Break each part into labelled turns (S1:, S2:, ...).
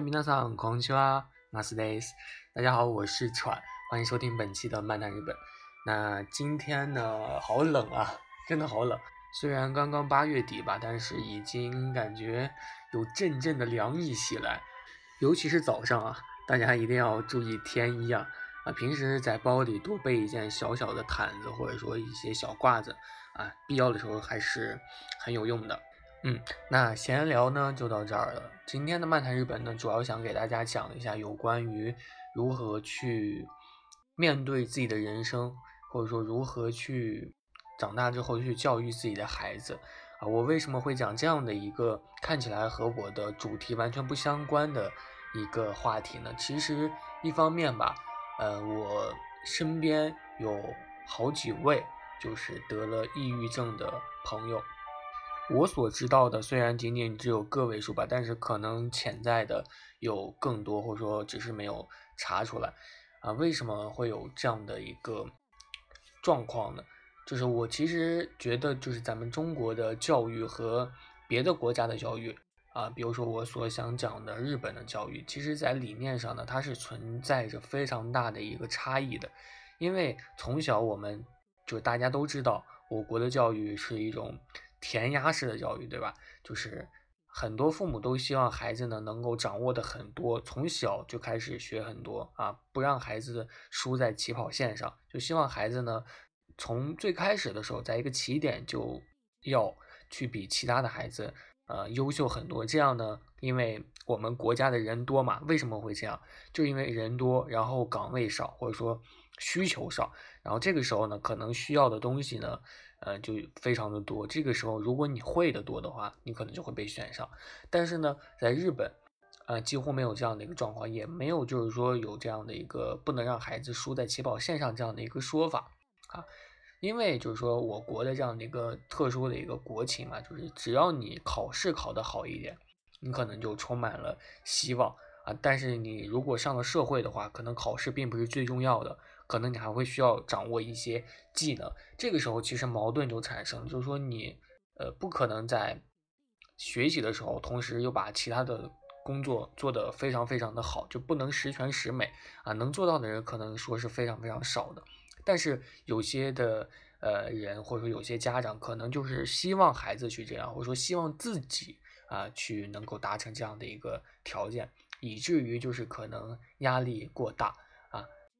S1: 嗨，皆さんこんにちは、マスです。大家好，我是喘，欢迎收听本期的漫谈日本。那今天呢，好冷啊，真的好冷。虽然刚刚八月底吧，但是已经感觉有阵阵的凉意袭来，尤其是早上啊，大家一定要注意添衣啊啊！平时在包里多备一件小小的毯子，或者说一些小褂子啊，必要的时候还是很有用的。 嗯，那闲聊呢就到这儿了。今天的漫谈日本呢，主要想给大家讲一下有关于如何去面对自己的人生，或者说如何去长大之后去教育自己的孩子啊。我为什么会讲这样的一个看起来和我的主题完全不相关的一个话题呢？其实一方面吧，呃，我身边有好几位就是得了抑郁症的朋友。我所知道的虽然仅仅只有个位数吧，但是可能潜在的有更多，或者说只是没有查出来啊。为什么会有这样的一个状况呢？就是我其实觉得，就是咱们中国的教育和别的国家的教育啊，比如说我所想讲的日本的教育，其实在理念上呢，它是存在着非常大的一个差异的。因为从小我们就大家都知道，我国的教育是一种。填鸭式的教育，对吧？就是很多父母都希望孩子呢能够掌握的很多，从小就开始学很多啊，不让孩子输在起跑线上，就希望孩子呢从最开始的时候，在一个起点就要去比其他的孩子呃优秀很多。这样呢，因为我们国家的人多嘛，为什么会这样？就因为人多，然后岗位少，或者说需求少，然后这个时候呢，可能需要的东西呢。呃，就非常的多。这个时候，如果你会的多的话，你可能就会被选上。但是呢，在日本，呃，几乎没有这样的一个状况，也没有就是说有这样的一个不能让孩子输在起跑线上这样的一个说法啊。因为就是说我国的这样的一个特殊的一个国情嘛，就是只要你考试考得好一点，你可能就充满了希望啊。但是你如果上了社会的话，可能考试并不是最重要的。可能你还会需要掌握一些技能，这个时候其实矛盾就产生，就是说你呃不可能在学习的时候，同时又把其他的工作做得非常非常的好，就不能十全十美啊。能做到的人可能说是非常非常少的，但是有些的呃人或者说有些家长可能就是希望孩子去这样，或者说希望自己啊去能够达成这样的一个条件，以至于就是可能压力过大。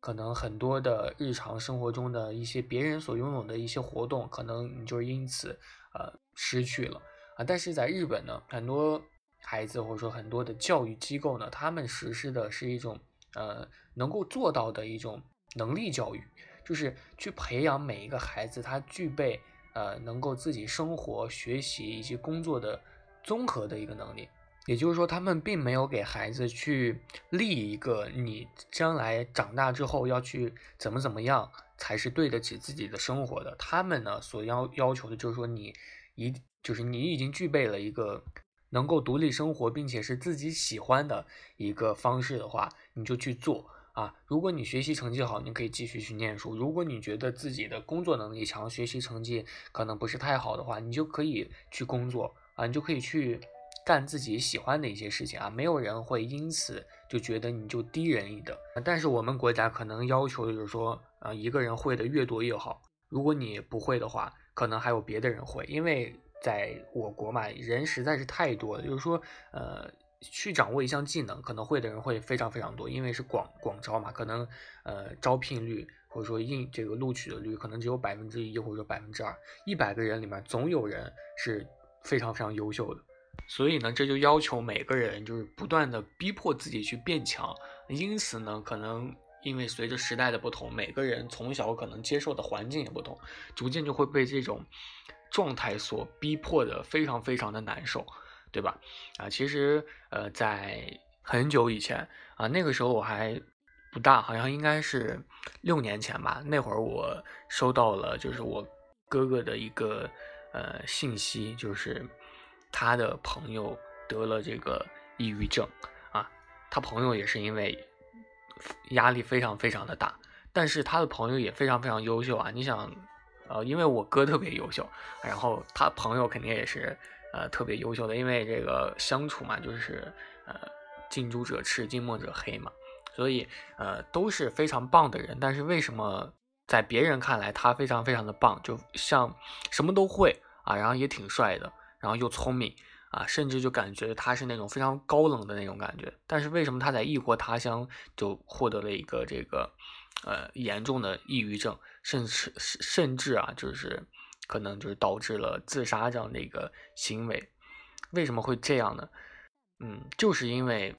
S1: 可能很多的日常生活中的一些别人所拥有的一些活动，可能你就因此呃失去了啊。但是在日本呢，很多孩子或者说很多的教育机构呢，他们实施的是一种呃能够做到的一种能力教育，就是去培养每一个孩子他具备呃能够自己生活、学习以及工作的综合的一个能力。也就是说，他们并没有给孩子去立一个你将来长大之后要去怎么怎么样才是对得起自己的生活的。他们呢所要要求的就是说，你一就是你已经具备了一个能够独立生活，并且是自己喜欢的一个方式的话，你就去做啊。如果你学习成绩好，你可以继续去念书；如果你觉得自己的工作能力强，学习成绩可能不是太好的话，你就可以去工作啊，你就可以去。干自己喜欢的一些事情啊，没有人会因此就觉得你就低人一等。但是我们国家可能要求就是说，呃，一个人会的越多越好。如果你不会的话，可能还有别的人会。因为在我国嘛，人实在是太多了，就是说，呃，去掌握一项技能，可能会的人会非常非常多。因为是广广招嘛，可能呃招聘率或者说应这个录取的率可能只有百分之一或者说百分之二，一百个人里面总有人是非常非常优秀的。所以呢，这就要求每个人就是不断的逼迫自己去变强。因此呢，可能因为随着时代的不同，每个人从小可能接受的环境也不同，逐渐就会被这种状态所逼迫的非常非常的难受，对吧？啊，其实呃，在很久以前啊，那个时候我还不大，好像应该是六年前吧。那会儿我收到了就是我哥哥的一个呃信息，就是。他的朋友得了这个抑郁症啊，他朋友也是因为压力非常非常的大，但是他的朋友也非常非常优秀啊。你想，呃，因为我哥特别优秀，然后他朋友肯定也是呃特别优秀的，因为这个相处嘛，就是呃近朱者赤，近墨者黑嘛，所以呃都是非常棒的人。但是为什么在别人看来他非常非常的棒，就像什么都会啊，然后也挺帅的，然后又聪明啊，甚至就感觉他是那种非常高冷的那种感觉。但是为什么他在异国他乡就获得了一个这个呃严重的抑郁症，甚至甚至啊就是可能就是导致了自杀这样的一个行为？为什么会这样呢？嗯，就是因为，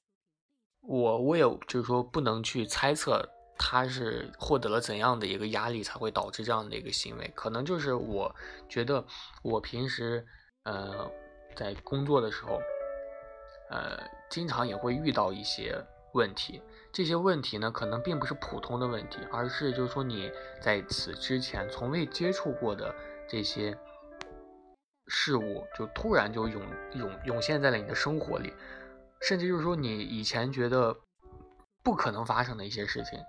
S1: 我我也就是说不能去猜测他是获得了怎样的一个压力才会导致这样的一个行为，可能就是我觉得我平时呃在工作的时候，呃经常也会遇到一些问题，这些问题呢可能并不是普通的问题，而是就是说你在此之前从未接触过的这些。事物就突然就涌涌涌现在了你的生活里，甚至就是说你以前觉得不可能发生的一些事情，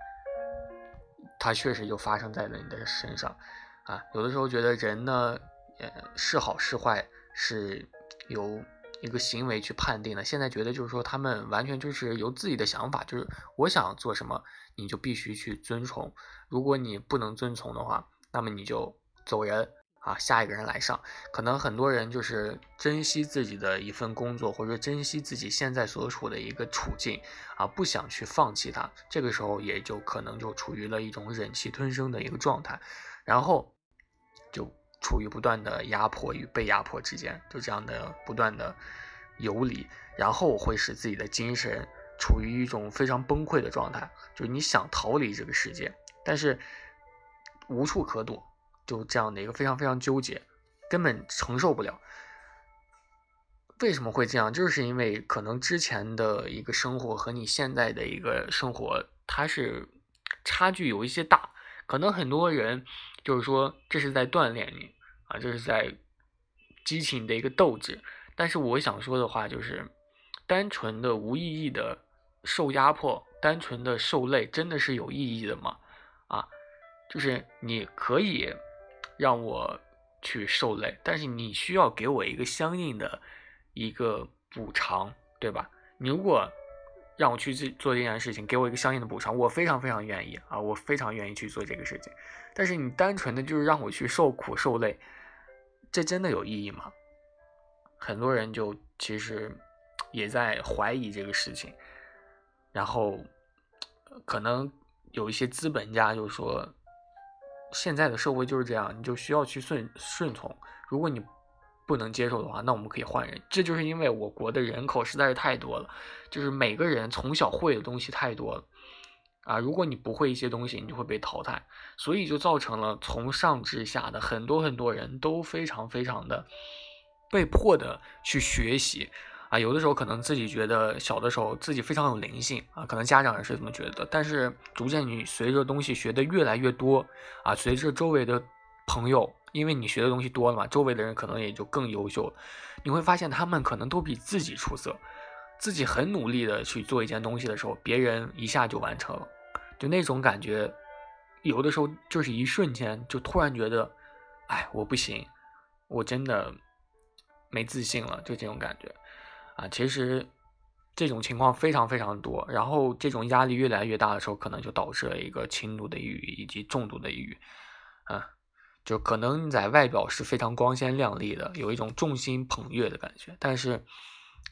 S1: 它确实就发生在了你的身上啊。有的时候觉得人呢，呃，是好是坏是由一个行为去判定的。现在觉得就是说他们完全就是由自己的想法，就是我想做什么，你就必须去遵从。如果你不能遵从的话，那么你就走人。啊，下一个人来上，可能很多人就是珍惜自己的一份工作，或者珍惜自己现在所处的一个处境，啊，不想去放弃它。这个时候也就可能就处于了一种忍气吞声的一个状态，然后处于不断的压迫与被压迫之间，就这样的不断的游离，然后会使自己的精神处于一种非常崩溃的状态，就是你想逃离这个世界，但是无处可躲。就这样的一个非常非常纠结，根本承受不了。为什么会这样？就是因为可能之前的一个生活和你现在的一个生活，它是差距有一些大。可能很多人就是说这是在锻炼你啊，这是在激起你的一个斗志。但是我想说的话就是，单纯的无意义的受压迫，单纯的受累，真的是有意义的吗？啊，就是你可以。让我去受累，但是你需要给我一个相应的一个补偿，对吧？你如果让我去做这件事情，给我一个相应的补偿，我非常非常愿意啊，我非常愿意去做这个事情。但是你单纯的就是让我去受苦受累，这真的有意义吗？很多人就其实也在怀疑这个事情，然后可能有一些资本家就说。现在的社会就是这样，你就需要去顺顺从。如果你不能接受的话，那我们可以换人。这就是因为我国的人口实在是太多了，就是每个人从小会的东西太多了啊。如果你不会一些东西，你就会被淘汰，所以就造成了从上至下的很多很多人都非常非常的被迫的去学习。啊，有的时候可能自己觉得小的时候自己非常有灵性啊，可能家长也是这么觉得。但是逐渐你随着东西学的越来越多啊，随着周围的朋友，因为你学的东西多了嘛，周围的人可能也就更优秀了。你会发现他们可能都比自己出色，自己很努力的去做一件东西的时候，别人一下就完成了，就那种感觉，有的时候就是一瞬间就突然觉得，哎，我不行，我真的没自信了，就这种感觉。啊，其实这种情况非常非常多，然后这种压力越来越大的时候，可能就导致了一个轻度的抑郁以及重度的抑郁。啊，就可能你在外表是非常光鲜亮丽的，有一种众星捧月的感觉，但是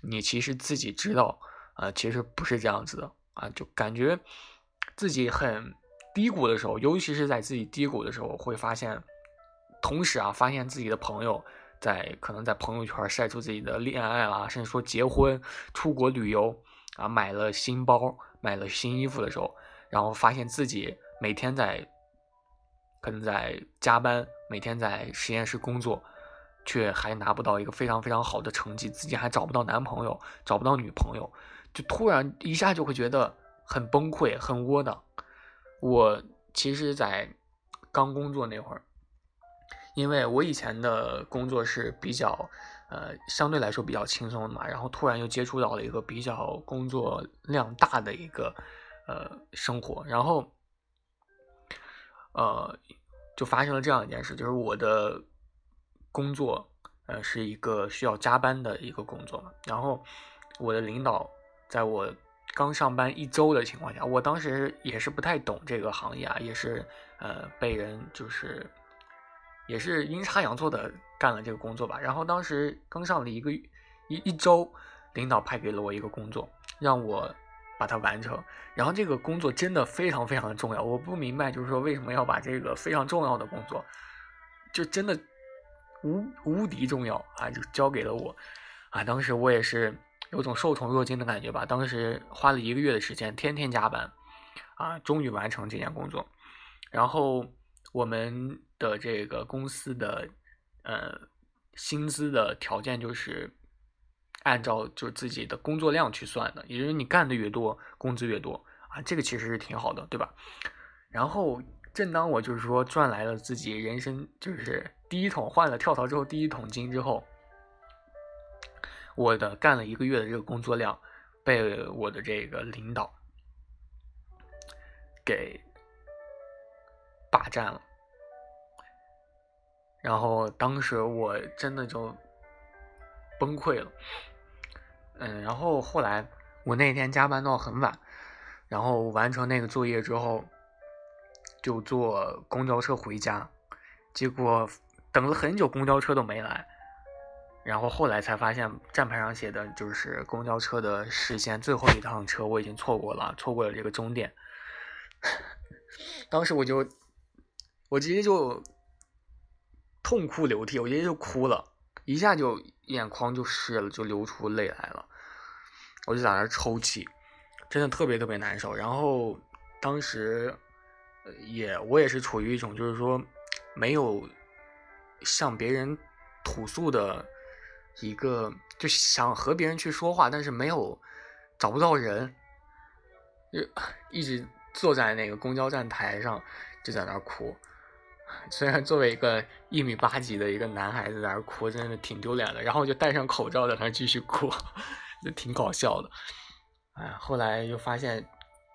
S1: 你其实自己知道，啊，其实不是这样子的啊，就感觉自己很低谷的时候，尤其是在自己低谷的时候，会发现，同时啊，发现自己的朋友。在可能在朋友圈晒出自己的恋爱啦，甚至说结婚、出国旅游啊，买了新包、买了新衣服的时候，然后发现自己每天在可能在加班，每天在实验室工作，却还拿不到一个非常非常好的成绩，自己还找不到男朋友、找不到女朋友，就突然一下就会觉得很崩溃、很窝囊。我其实，在刚工作那会儿。因为我以前的工作是比较，呃，相对来说比较轻松的嘛，然后突然又接触到了一个比较工作量大的一个，呃，生活，然后，呃，就发生了这样一件事，就是我的工作，呃，是一个需要加班的一个工作嘛，然后我的领导在我刚上班一周的情况下，我当时也是不太懂这个行业啊，也是呃被人就是也是阴差阳错的干了这个工作吧。然后当时刚上了一个一一周，领导派给了我一个工作，让我把它完成。然后这个工作真的非常非常的重要，我不明白就是说为什么要把这个非常重要的工作，就真的无无敌重要啊，就交给了我啊。当时我也是。有种受宠若惊的感觉吧。当时花了一个月的时间，天天加班，啊，终于完成这件工作。然后我们的这个公司的呃薪资的条件就是按照就自己的工作量去算的，也就是你干的越多，工资越多啊。这个其实是挺好的，对吧？然后正当我就是说赚来了自己人生就是第一桶换了跳槽之后第一桶金之后。我的干了一个月的这个工作量，被我的这个领导给霸占了，然后当时我真的就崩溃了，嗯，然后后来我那天加班到很晚，然后完成那个作业之后，就坐公交车回家，结果等了很久，公交车都没来。然后后来才发现，站牌上写的就是公交车的时间最后一趟车，我已经错过了，错过了这个终点。当时我就，我直接就痛哭流涕，我直接就哭了，一下就眼眶就湿了，就流出泪来了。我就在那抽泣，真的特别特别难受。然后当时也我也是处于一种就是说没有向别人吐诉的。一个就想和别人去说话，但是没有找不到人，就一直坐在那个公交站台上，就在那儿哭。虽然作为一个一米八几的一个男孩子在那儿哭，真的挺丢脸的。然后就戴上口罩在那儿继续哭，就挺搞笑的。哎，后来就发现，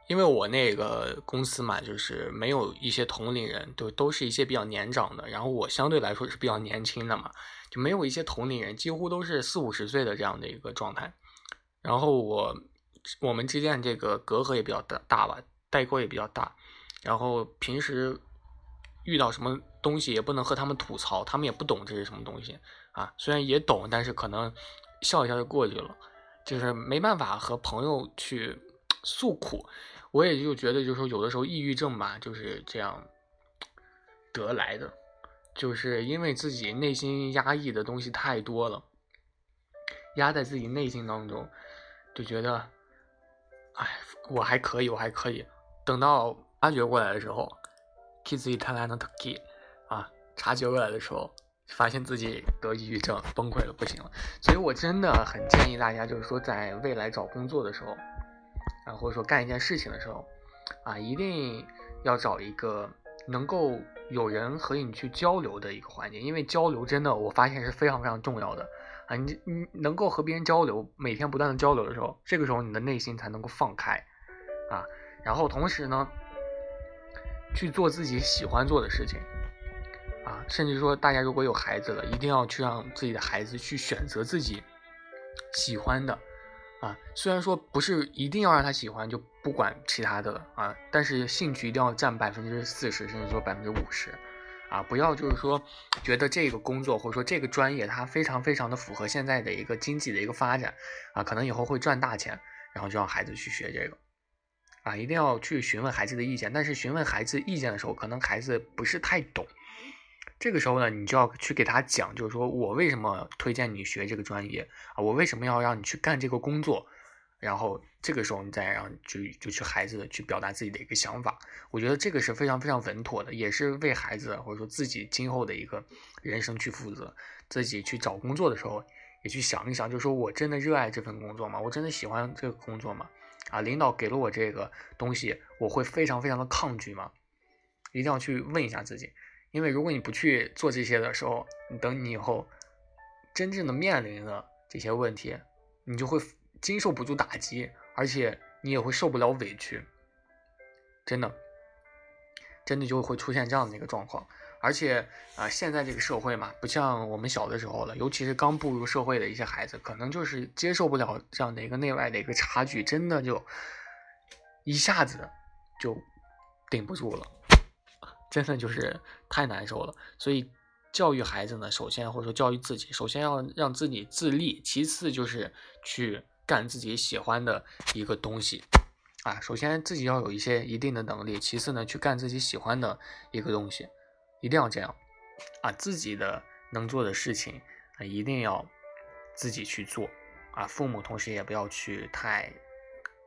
S1: 因为我那个公司嘛，就是没有一些同龄人，都都是一些比较年长的，然后我相对来说是比较年轻的嘛。就没有一些同龄人，几乎都是四五十岁的这样的一个状态。然后我我们之间这个隔阂也比较大大吧，代沟也比较大。然后平时遇到什么东西也不能和他们吐槽，他们也不懂这是什么东西啊。虽然也懂，但是可能笑一笑就过去了，就是没办法和朋友去诉苦。我也就觉得，就是说有的时候抑郁症吧，就是这样得来的。就是因为自己内心压抑的东西太多了，压在自己内心当中，就觉得，哎，我还可以，我还可以。等到发觉过来的时候，kiss it and t k i 啊，察觉过来的时候，发现自己得抑郁症，崩溃了，不行了。所以我真的很建议大家，就是说在未来找工作的时候，啊，或者说干一件事情的时候，啊，一定要找一个能够。有人和你去交流的一个环境，因为交流真的我发现是非常非常重要的啊！你你能够和别人交流，每天不断的交流的时候，这个时候你的内心才能够放开啊。然后同时呢，去做自己喜欢做的事情啊，甚至说大家如果有孩子了，一定要去让自己的孩子去选择自己喜欢的。啊，虽然说不是一定要让他喜欢，就不管其他的了啊，但是兴趣一定要占百分之四十，甚至说百分之五十，啊，不要就是说觉得这个工作或者说这个专业它非常非常的符合现在的一个经济的一个发展，啊，可能以后会赚大钱，然后就让孩子去学这个，啊，一定要去询问孩子的意见，但是询问孩子意见的时候，可能孩子不是太懂。这个时候呢，你就要去给他讲，就是说我为什么推荐你学这个专业啊？我为什么要让你去干这个工作？然后这个时候你再让就就去孩子去表达自己的一个想法，我觉得这个是非常非常稳妥的，也是为孩子或者说自己今后的一个人生去负责。自己去找工作的时候，也去想一想，就是说我真的热爱这份工作吗？我真的喜欢这个工作吗？啊，领导给了我这个东西，我会非常非常的抗拒吗？一定要去问一下自己。因为如果你不去做这些的时候，你等你以后真正的面临了这些问题，你就会经受不住打击，而且你也会受不了委屈，真的，真的就会出现这样的一个状况。而且啊，现在这个社会嘛，不像我们小的时候了，尤其是刚步入社会的一些孩子，可能就是接受不了这样的一个内外的一个差距，真的就一下子就顶不住了，真的就是太难受了。所以教育孩子呢，首先或者说教育自己，首先要让自己自立，其次就是去干自己喜欢的一个东西。啊，首先自己要有一些一定的能力，其次呢，去干自己喜欢的一个东西，一定要这样，啊，自己的能做的事情啊，一定要自己去做，啊，父母同时也不要去太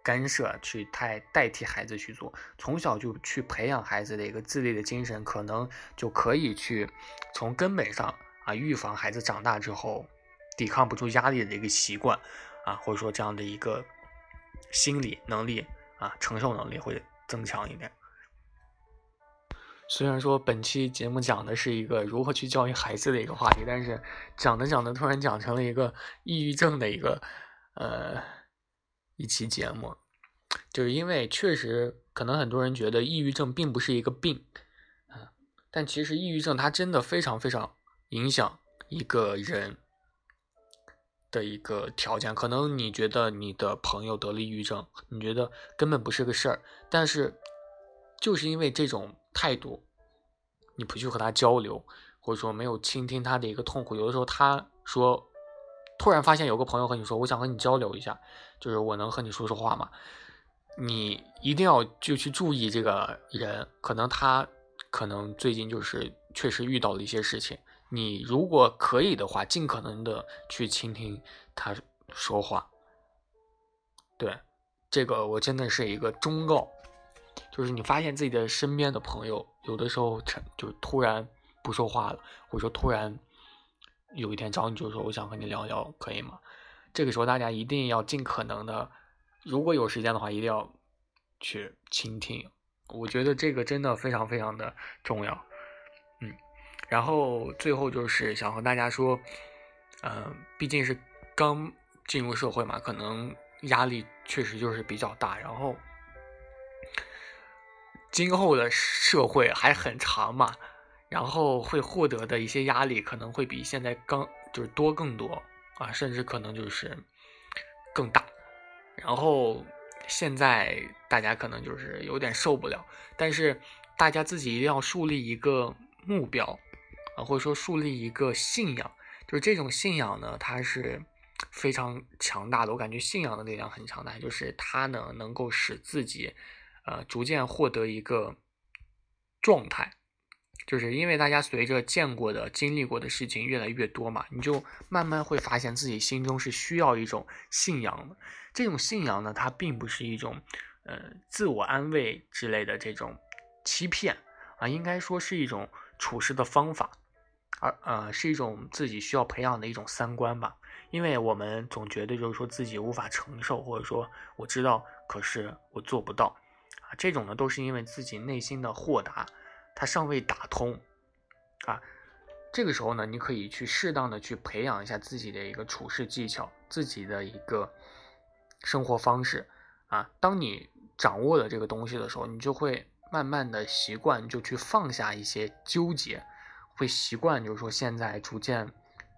S1: 干涉，去太代替孩子去做，从小就去培养孩子的一个自立的精神，可能就可以去从根本上啊，预防孩子长大之后抵抗不住压力的一个习惯，啊，或者说这样的一个心理能力。啊，承受能力会增强一点。虽然说本期节目讲的是一个如何去教育孩子的一个话题，但是讲着讲着突然讲成了一个抑郁症的一个呃一期节目，就是因为确实可能很多人觉得抑郁症并不是一个病啊，但其实抑郁症它真的非常非常影响一个人。的一个条件，可能你觉得你的朋友得了抑郁症，你觉得根本不是个事儿，但是就是因为这种态度，你不去和他交流，或者说没有倾听他的一个痛苦，有的时候他说，突然发现有个朋友和你说，我想和你交流一下，就是我能和你说说话吗？你一定要就去注意这个人，可能他可能最近就是确实遇到了一些事情。你如果可以的话，尽可能的去倾听他说话。对，这个我真的是一个忠告，就是你发现自己的身边的朋友有的时候成就突然不说话了，或者说突然有一天找你就说我想和你聊聊，可以吗？这个时候大家一定要尽可能的，如果有时间的话，一定要去倾听。我觉得这个真的非常非常的重要。嗯。然后最后就是想和大家说，嗯，毕竟是刚进入社会嘛，可能压力确实就是比较大。然后今后的社会还很长嘛，然后会获得的一些压力可能会比现在刚就是多更多啊，甚至可能就是更大。然后现在大家可能就是有点受不了，但是大家自己一定要树立一个目标。啊，或者说树立一个信仰，就是这种信仰呢，它是非常强大的。我感觉信仰的力量很强大，就是它呢能够使自己，呃，逐渐获得一个状态。就是因为大家随着见过的、经历过的事情越来越多嘛，你就慢慢会发现自己心中是需要一种信仰的。这种信仰呢，它并不是一种，呃，自我安慰之类的这种欺骗啊，应该说是一种处事的方法。而呃，是一种自己需要培养的一种三观吧，因为我们总觉得就是说自己无法承受，或者说我知道，可是我做不到，啊，这种呢都是因为自己内心的豁达，它尚未打通，啊，这个时候呢，你可以去适当的去培养一下自己的一个处事技巧，自己的一个生活方式，啊，当你掌握了这个东西的时候，你就会慢慢的习惯，就去放下一些纠结。会习惯，就是说现在逐渐，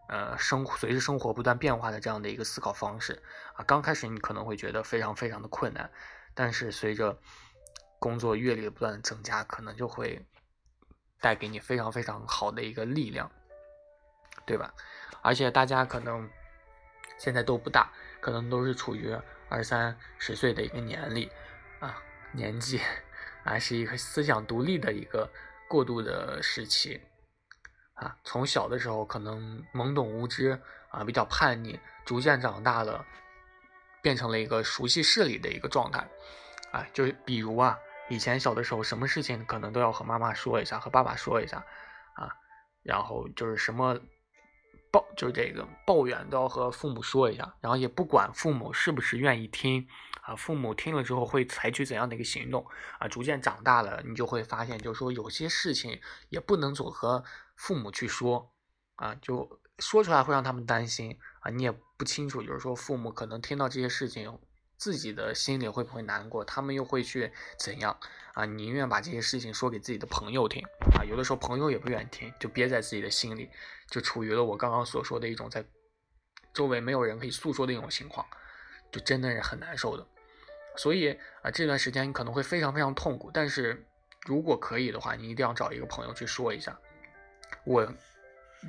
S1: 呃，生随着生活不断变化的这样的一个思考方式啊。刚开始你可能会觉得非常非常的困难，但是随着工作阅历的不断增加，可能就会带给你非常非常好的一个力量，对吧？而且大家可能现在都不大，可能都是处于二三十岁的一个年龄啊，年纪啊，是一个思想独立的一个过渡的时期。啊，从小的时候可能懵懂无知啊，比较叛逆，逐渐长大了，变成了一个熟悉事理的一个状态。啊，就比如啊，以前小的时候，什么事情可能都要和妈妈说一下，和爸爸说一下，啊，然后就是什么抱，就是这个抱怨都要和父母说一下，然后也不管父母是不是愿意听，啊，父母听了之后会采取怎样的一个行动，啊，逐渐长大了，你就会发现，就是说有些事情也不能总和。父母去说，啊，就说出来会让他们担心啊，你也不清楚，就是说父母可能听到这些事情自己的心里会不会难过，他们又会去怎样啊？宁愿把这些事情说给自己的朋友听啊，有的时候朋友也不愿意听，就憋在自己的心里，就处于了我刚刚所说的一种在周围没有人可以诉说的一种情况，就真的是很难受的。所以啊，这段时间你可能会非常非常痛苦，但是如果可以的话，你一定要找一个朋友去说一下。我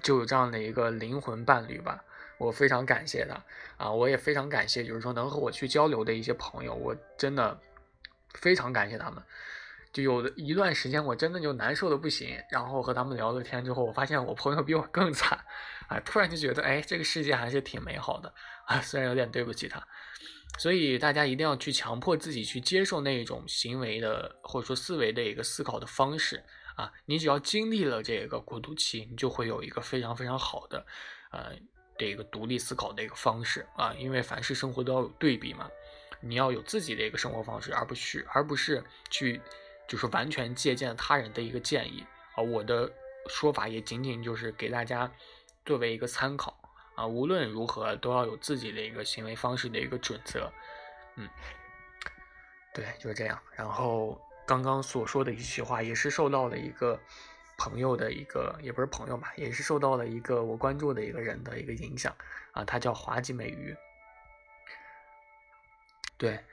S1: 就有这样的一个灵魂伴侣吧，我非常感谢他啊！我也非常感谢，就是说能和我去交流的一些朋友，我真的非常感谢他们。就有的一段时间，我真的就难受的不行，然后和他们聊了天之后，我发现我朋友比我更惨啊！突然就觉得，哎，这个世界还是挺美好的啊！虽然有点对不起他，所以大家一定要去强迫自己去接受那一种行为的或者说思维的一个思考的方式。啊，你只要经历了这个过渡期，你就会有一个非常非常好的，呃，这个独立思考的一个方式啊。因为凡是生活都要有对比嘛，你要有自己的一个生活方式，而不是而不是去就是完全借鉴他人的一个建议啊。我的说法也仅仅就是给大家作为一个参考啊。无论如何，都要有自己的一个行为方式的一个准则。嗯，对，就是这样。然后。刚刚所说的一句话，也是受到了一个朋友的一个，也不是朋友吧，也是受到了一个我关注的一个人的一个影响啊，他叫滑稽美鱼。对，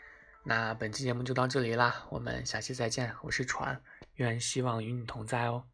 S1: 那本期节目就到这里啦，我们下期再见，我是船，愿希望与你同在哦。